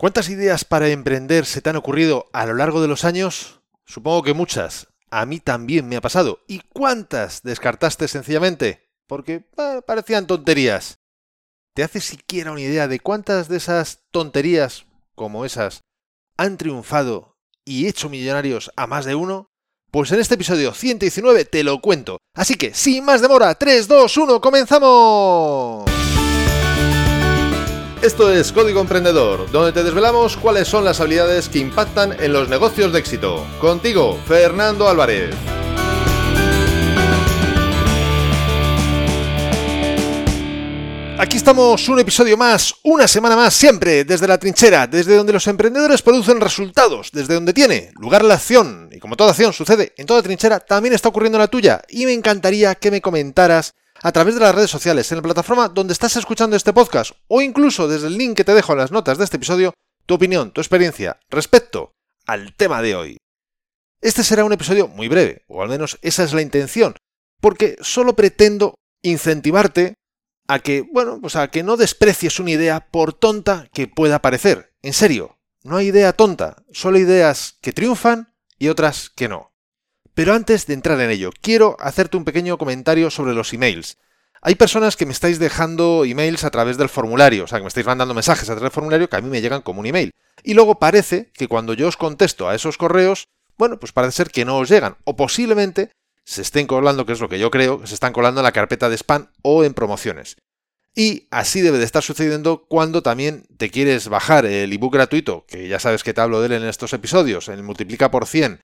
¿Cuántas ideas para emprender se te han ocurrido a lo largo de los años? Supongo que muchas. A mí también me ha pasado. ¿Y cuántas descartaste sencillamente? Porque parecían tonterías. ¿Te hace siquiera una idea de cuántas de esas tonterías, como esas, han triunfado y hecho millonarios a más de uno? Pues en este episodio 119 te lo cuento. Así que, sin más demora, 3, 2, 1, comenzamos. Esto es Código Emprendedor, donde te desvelamos cuáles son las habilidades que impactan en los negocios de éxito. Contigo, Fernando Álvarez. Aquí estamos un episodio más, una semana más, siempre desde la trinchera, desde donde los emprendedores producen resultados, desde donde tiene lugar la acción. Y como toda acción sucede en toda trinchera, también está ocurriendo en la tuya. Y me encantaría que me comentaras a través de las redes sociales, en la plataforma donde estás escuchando este podcast, o incluso desde el link que te dejo en las notas de este episodio, tu opinión, tu experiencia respecto al tema de hoy. Este será un episodio muy breve, o al menos esa es la intención, porque solo pretendo incentivarte a que, bueno, pues a que no desprecies una idea por tonta que pueda parecer. En serio, no hay idea tonta, solo ideas que triunfan y otras que no. Pero antes de entrar en ello, quiero hacerte un pequeño comentario sobre los emails. Hay personas que me estáis dejando emails a través del formulario, o sea, que me estáis mandando mensajes a través del formulario que a mí me llegan como un email. Y luego parece que cuando yo os contesto a esos correos, bueno, pues parece ser que no os llegan, o posiblemente se estén colando, que es lo que yo creo, se están colando en la carpeta de spam o en promociones. Y así debe de estar sucediendo cuando también te quieres bajar el ebook gratuito, que ya sabes que te hablo de él en estos episodios, el multiplica por 100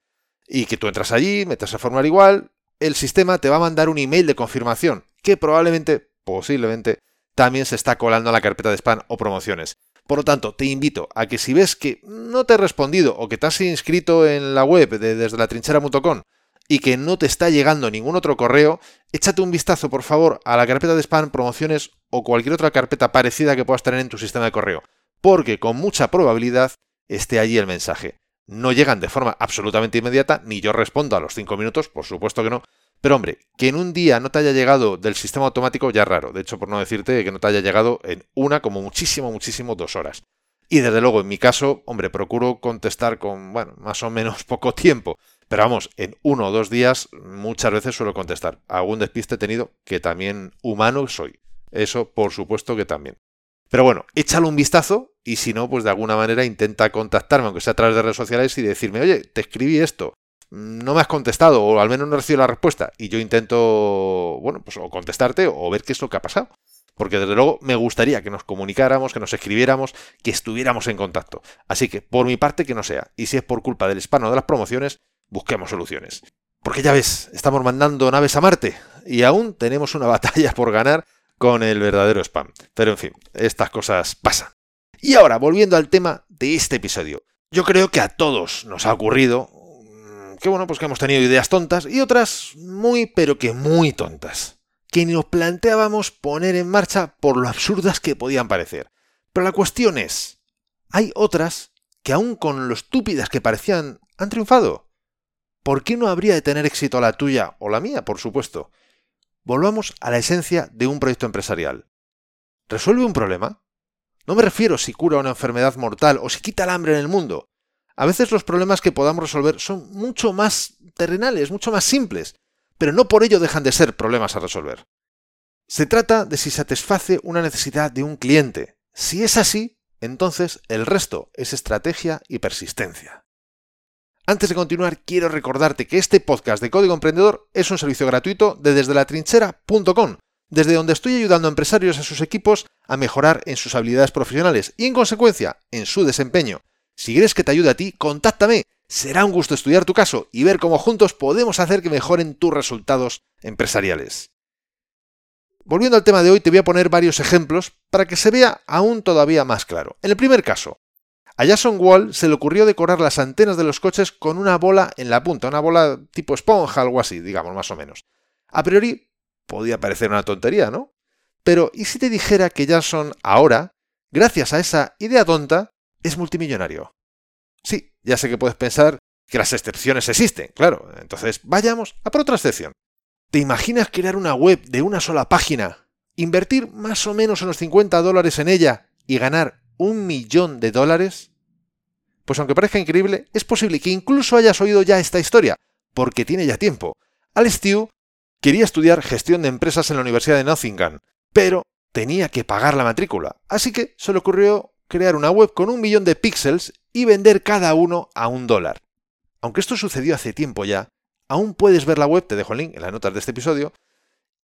y que tú entras allí, metes el formulario igual, el sistema te va a mandar un email de confirmación que probablemente, posiblemente, también se está colando a la carpeta de spam o promociones. Por lo tanto, te invito a que si ves que no te he respondido o que te has inscrito en la web de desde la trinchera.com y que no te está llegando ningún otro correo, échate un vistazo por favor a la carpeta de spam, promociones o cualquier otra carpeta parecida que puedas tener en tu sistema de correo, porque con mucha probabilidad esté allí el mensaje no llegan de forma absolutamente inmediata, ni yo respondo a los 5 minutos, por supuesto que no. Pero hombre, que en un día no te haya llegado del sistema automático ya es raro. De hecho, por no decirte que no te haya llegado en una, como muchísimo, muchísimo, dos horas. Y desde luego, en mi caso, hombre, procuro contestar con, bueno, más o menos poco tiempo. Pero vamos, en uno o dos días muchas veces suelo contestar. Algún despiste he tenido que también humano soy. Eso, por supuesto que también. Pero bueno, échale un vistazo y si no, pues de alguna manera intenta contactarme, aunque sea a través de redes sociales, y decirme, oye, te escribí esto, no me has contestado, o al menos no he recibido la respuesta, y yo intento, bueno, pues o contestarte o ver qué es lo que ha pasado. Porque desde luego me gustaría que nos comunicáramos, que nos escribiéramos, que estuviéramos en contacto. Así que, por mi parte, que no sea. Y si es por culpa del hispano de las promociones, busquemos soluciones. Porque ya ves, estamos mandando naves a Marte y aún tenemos una batalla por ganar con el verdadero spam. Pero en fin, estas cosas pasan. Y ahora, volviendo al tema de este episodio. Yo creo que a todos nos ha ocurrido mm, que bueno, pues que hemos tenido ideas tontas y otras muy, pero que muy tontas, que nos planteábamos poner en marcha por lo absurdas que podían parecer. Pero la cuestión es, hay otras que aún con lo estúpidas que parecían han triunfado. ¿Por qué no habría de tener éxito la tuya o la mía, por supuesto? Volvamos a la esencia de un proyecto empresarial. ¿Resuelve un problema? No me refiero si cura una enfermedad mortal o si quita el hambre en el mundo. A veces los problemas que podamos resolver son mucho más terrenales, mucho más simples, pero no por ello dejan de ser problemas a resolver. Se trata de si satisface una necesidad de un cliente. Si es así, entonces el resto es estrategia y persistencia. Antes de continuar, quiero recordarte que este podcast de Código Emprendedor es un servicio gratuito de desde la trinchera.com, desde donde estoy ayudando a empresarios y a sus equipos a mejorar en sus habilidades profesionales y en consecuencia en su desempeño. Si quieres que te ayude a ti, contáctame. Será un gusto estudiar tu caso y ver cómo juntos podemos hacer que mejoren tus resultados empresariales. Volviendo al tema de hoy, te voy a poner varios ejemplos para que se vea aún todavía más claro. En el primer caso, a Jason Wall se le ocurrió decorar las antenas de los coches con una bola en la punta, una bola tipo esponja, algo así, digamos, más o menos. A priori, podía parecer una tontería, ¿no? Pero, ¿y si te dijera que Jason ahora, gracias a esa idea tonta, es multimillonario? Sí, ya sé que puedes pensar que las excepciones existen, claro. Entonces, vayamos a por otra excepción. ¿Te imaginas crear una web de una sola página, invertir más o menos unos 50 dólares en ella y ganar ¿Un millón de dólares? Pues aunque parezca increíble, es posible que incluso hayas oído ya esta historia, porque tiene ya tiempo. Al Stew quería estudiar gestión de empresas en la Universidad de Nottingham, pero tenía que pagar la matrícula, así que se le ocurrió crear una web con un millón de píxeles y vender cada uno a un dólar. Aunque esto sucedió hace tiempo ya, aún puedes ver la web, te dejo el link en las notas de este episodio.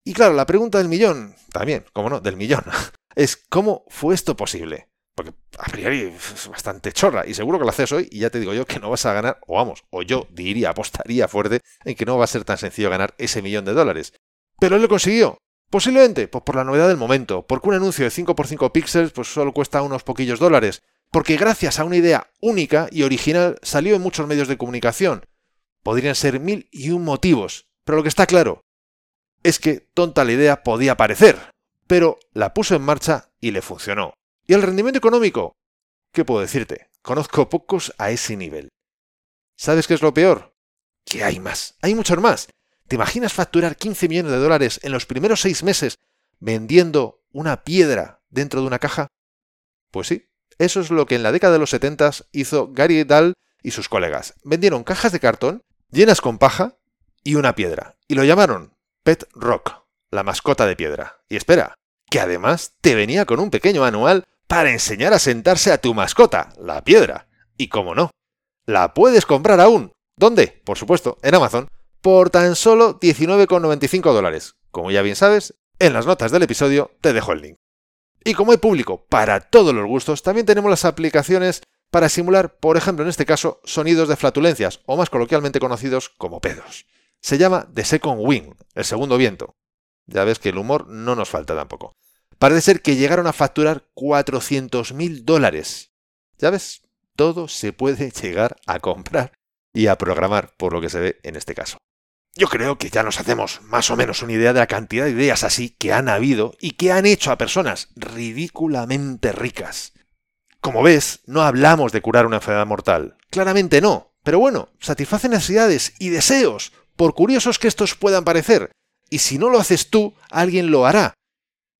Y claro, la pregunta del millón, también, como no, del millón, es ¿cómo fue esto posible? Porque a priori es bastante chorra y seguro que lo haces hoy y ya te digo yo que no vas a ganar, o vamos, o yo diría, apostaría fuerte en que no va a ser tan sencillo ganar ese millón de dólares. Pero él lo consiguió. Posiblemente, pues por la novedad del momento, porque un anuncio de 5x5 píxeles pues solo cuesta unos poquillos dólares, porque gracias a una idea única y original salió en muchos medios de comunicación. Podrían ser mil y un motivos, pero lo que está claro es que tonta la idea podía parecer, pero la puso en marcha y le funcionó. ¿Y el rendimiento económico? ¿Qué puedo decirte? Conozco pocos a ese nivel. ¿Sabes qué es lo peor? Que hay más, hay muchos más. ¿Te imaginas facturar 15 millones de dólares en los primeros seis meses vendiendo una piedra dentro de una caja? Pues sí, eso es lo que en la década de los 70 hizo Gary Dahl y sus colegas. Vendieron cajas de cartón llenas con paja y una piedra, y lo llamaron Pet Rock, la mascota de piedra. Y espera, que además te venía con un pequeño manual para enseñar a sentarse a tu mascota, la piedra. Y cómo no, la puedes comprar aún. ¿Dónde? Por supuesto, en Amazon, por tan solo 19,95 dólares. Como ya bien sabes, en las notas del episodio te dejo el link. Y como hay público para todos los gustos, también tenemos las aplicaciones para simular, por ejemplo en este caso, sonidos de flatulencias, o más coloquialmente conocidos como pedos. Se llama The Second Wind, el segundo viento. Ya ves que el humor no nos falta tampoco. Parece ser que llegaron a facturar 400.000 dólares. Ya ves, todo se puede llegar a comprar y a programar, por lo que se ve en este caso. Yo creo que ya nos hacemos más o menos una idea de la cantidad de ideas así que han habido y que han hecho a personas ridículamente ricas. Como ves, no hablamos de curar una enfermedad mortal. Claramente no. Pero bueno, satisface necesidades y deseos, por curiosos que estos puedan parecer. Y si no lo haces tú, alguien lo hará.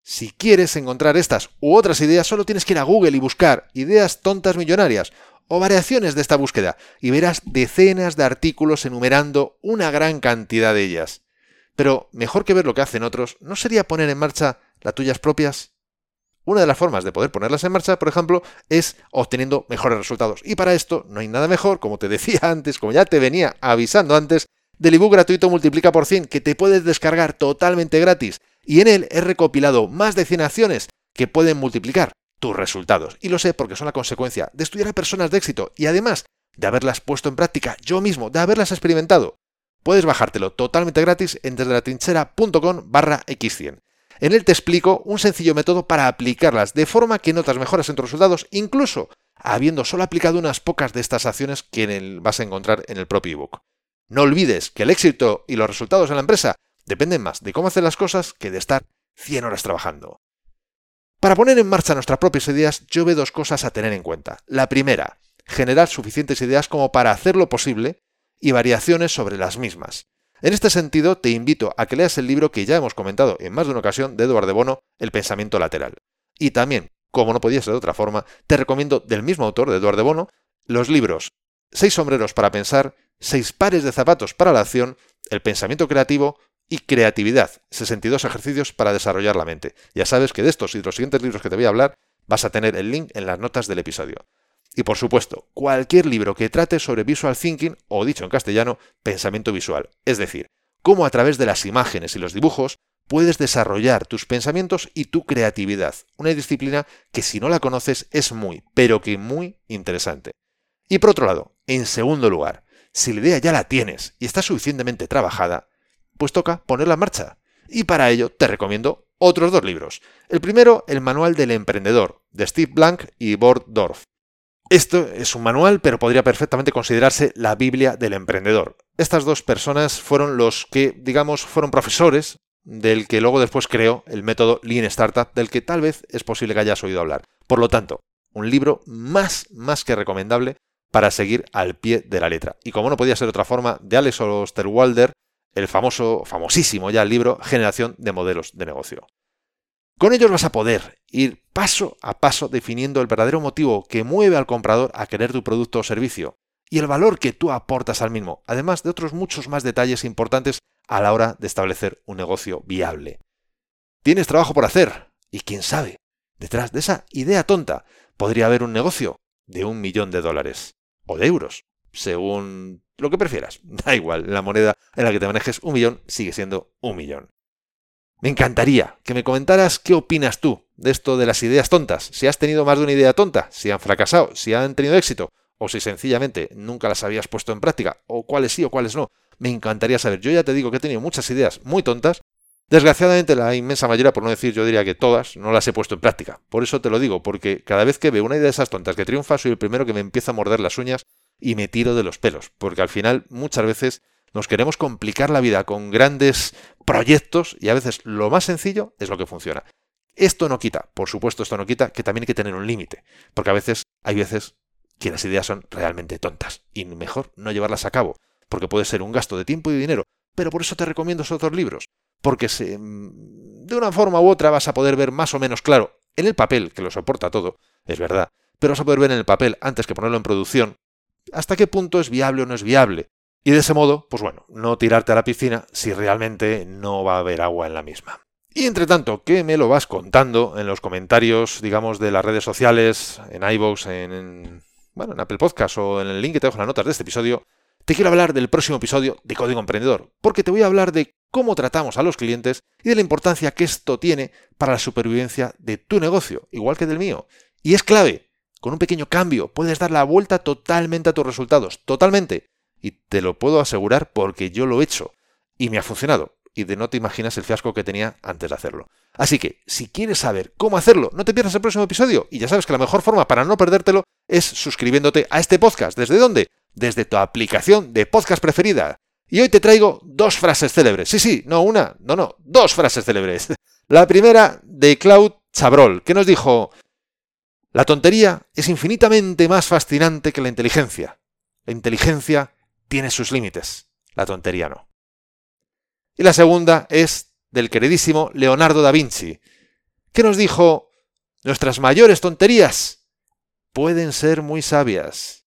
Si quieres encontrar estas u otras ideas, solo tienes que ir a Google y buscar ideas tontas millonarias o variaciones de esta búsqueda y verás decenas de artículos enumerando una gran cantidad de ellas. Pero mejor que ver lo que hacen otros, ¿no sería poner en marcha las tuyas propias? Una de las formas de poder ponerlas en marcha, por ejemplo, es obteniendo mejores resultados. Y para esto no hay nada mejor, como te decía antes, como ya te venía avisando antes, del ebook gratuito Multiplica por 100 que te puedes descargar totalmente gratis y en él he recopilado más de 100 acciones que pueden multiplicar tus resultados. Y lo sé porque son la consecuencia de estudiar a personas de éxito y además de haberlas puesto en práctica yo mismo, de haberlas experimentado. Puedes bajártelo totalmente gratis en desdelatrinchera.com barra x100. En él te explico un sencillo método para aplicarlas de forma que notas mejoras en tus resultados, incluso habiendo solo aplicado unas pocas de estas acciones que vas a encontrar en el propio ebook. No olvides que el éxito y los resultados en la empresa dependen más de cómo hacer las cosas que de estar 100 horas trabajando. Para poner en marcha nuestras propias ideas, yo veo dos cosas a tener en cuenta. La primera, generar suficientes ideas como para hacerlo posible y variaciones sobre las mismas. En este sentido, te invito a que leas el libro que ya hemos comentado en más de una ocasión de Eduardo de Bono, El pensamiento lateral. Y también, como no podía ser de otra forma, te recomiendo del mismo autor, de Eduardo de Bono, los libros Seis sombreros para pensar, Seis pares de zapatos para la acción, El pensamiento creativo y creatividad, 62 ejercicios para desarrollar la mente. Ya sabes que de estos y de los siguientes libros que te voy a hablar vas a tener el link en las notas del episodio. Y por supuesto, cualquier libro que trate sobre visual thinking o dicho en castellano, pensamiento visual, es decir, cómo a través de las imágenes y los dibujos puedes desarrollar tus pensamientos y tu creatividad, una disciplina que si no la conoces es muy, pero que muy interesante. Y por otro lado, en segundo lugar, si la idea ya la tienes y está suficientemente trabajada, pues toca ponerla en marcha. Y para ello te recomiendo otros dos libros. El primero, El Manual del Emprendedor, de Steve Blank y Bord Dorf. Esto es un manual, pero podría perfectamente considerarse la Biblia del emprendedor. Estas dos personas fueron los que, digamos, fueron profesores del que luego después creó el método Lean Startup, del que tal vez es posible que hayas oído hablar. Por lo tanto, un libro más, más que recomendable para seguir al pie de la letra. Y como no podía ser otra forma, de Alex Osterwalder, el famoso, famosísimo ya libro Generación de Modelos de Negocio. Con ellos vas a poder ir paso a paso definiendo el verdadero motivo que mueve al comprador a querer tu producto o servicio y el valor que tú aportas al mismo, además de otros muchos más detalles importantes a la hora de establecer un negocio viable. Tienes trabajo por hacer y quién sabe, detrás de esa idea tonta podría haber un negocio de un millón de dólares o de euros, según lo que prefieras. Da igual, la moneda en la que te manejes un millón sigue siendo un millón. Me encantaría que me comentaras qué opinas tú de esto de las ideas tontas, si has tenido más de una idea tonta, si han fracasado, si han tenido éxito, o si sencillamente nunca las habías puesto en práctica, o cuáles sí o cuáles no. Me encantaría saber. Yo ya te digo que he tenido muchas ideas muy tontas. Desgraciadamente la inmensa mayoría, por no decir yo diría que todas, no las he puesto en práctica. Por eso te lo digo, porque cada vez que veo una idea de esas tontas que triunfa, soy el primero que me empieza a morder las uñas y me tiro de los pelos. Porque al final muchas veces nos queremos complicar la vida con grandes proyectos y a veces lo más sencillo es lo que funciona. Esto no quita, por supuesto, esto no quita que también hay que tener un límite, porque a veces hay veces que las ideas son realmente tontas y mejor no llevarlas a cabo, porque puede ser un gasto de tiempo y dinero, pero por eso te recomiendo esos otros libros, porque se, mm, de una forma u otra vas a poder ver más o menos claro en el papel, que lo soporta todo, es verdad, pero vas a poder ver en el papel antes que ponerlo en producción hasta qué punto es viable o no es viable, y de ese modo, pues bueno, no tirarte a la piscina si realmente no va a haber agua en la misma. Y entre tanto, que me lo vas contando en los comentarios, digamos, de las redes sociales, en iVoox, en, bueno, en Apple Podcast o en el link que te dejo en las notas de este episodio, te quiero hablar del próximo episodio de Código Emprendedor, porque te voy a hablar de cómo tratamos a los clientes y de la importancia que esto tiene para la supervivencia de tu negocio, igual que del mío. Y es clave, con un pequeño cambio puedes dar la vuelta totalmente a tus resultados, totalmente. Y te lo puedo asegurar porque yo lo he hecho y me ha funcionado. Y de no te imaginas el fiasco que tenía antes de hacerlo. Así que, si quieres saber cómo hacerlo, no te pierdas el próximo episodio. Y ya sabes que la mejor forma para no perdértelo es suscribiéndote a este podcast. ¿Desde dónde? Desde tu aplicación de podcast preferida. Y hoy te traigo dos frases célebres. Sí, sí, no una, no, no, dos frases célebres. La primera de Claude Chabrol, que nos dijo, la tontería es infinitamente más fascinante que la inteligencia. La inteligencia tiene sus límites, la tontería no. Y la segunda es del queridísimo Leonardo da Vinci, que nos dijo, nuestras mayores tonterías pueden ser muy sabias.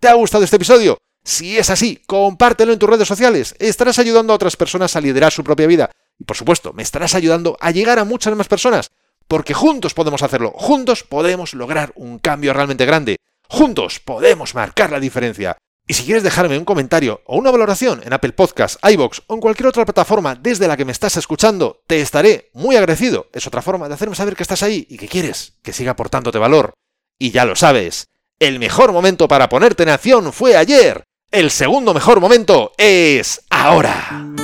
¿Te ha gustado este episodio? Si es así, compártelo en tus redes sociales. Estarás ayudando a otras personas a liderar su propia vida. Y por supuesto, me estarás ayudando a llegar a muchas más personas. Porque juntos podemos hacerlo. Juntos podemos lograr un cambio realmente grande. Juntos podemos marcar la diferencia. Y si quieres dejarme un comentario o una valoración en Apple Podcasts, iBox o en cualquier otra plataforma desde la que me estás escuchando, te estaré muy agradecido. Es otra forma de hacerme saber que estás ahí y que quieres que siga aportándote valor. Y ya lo sabes, el mejor momento para ponerte en acción fue ayer. El segundo mejor momento es ahora.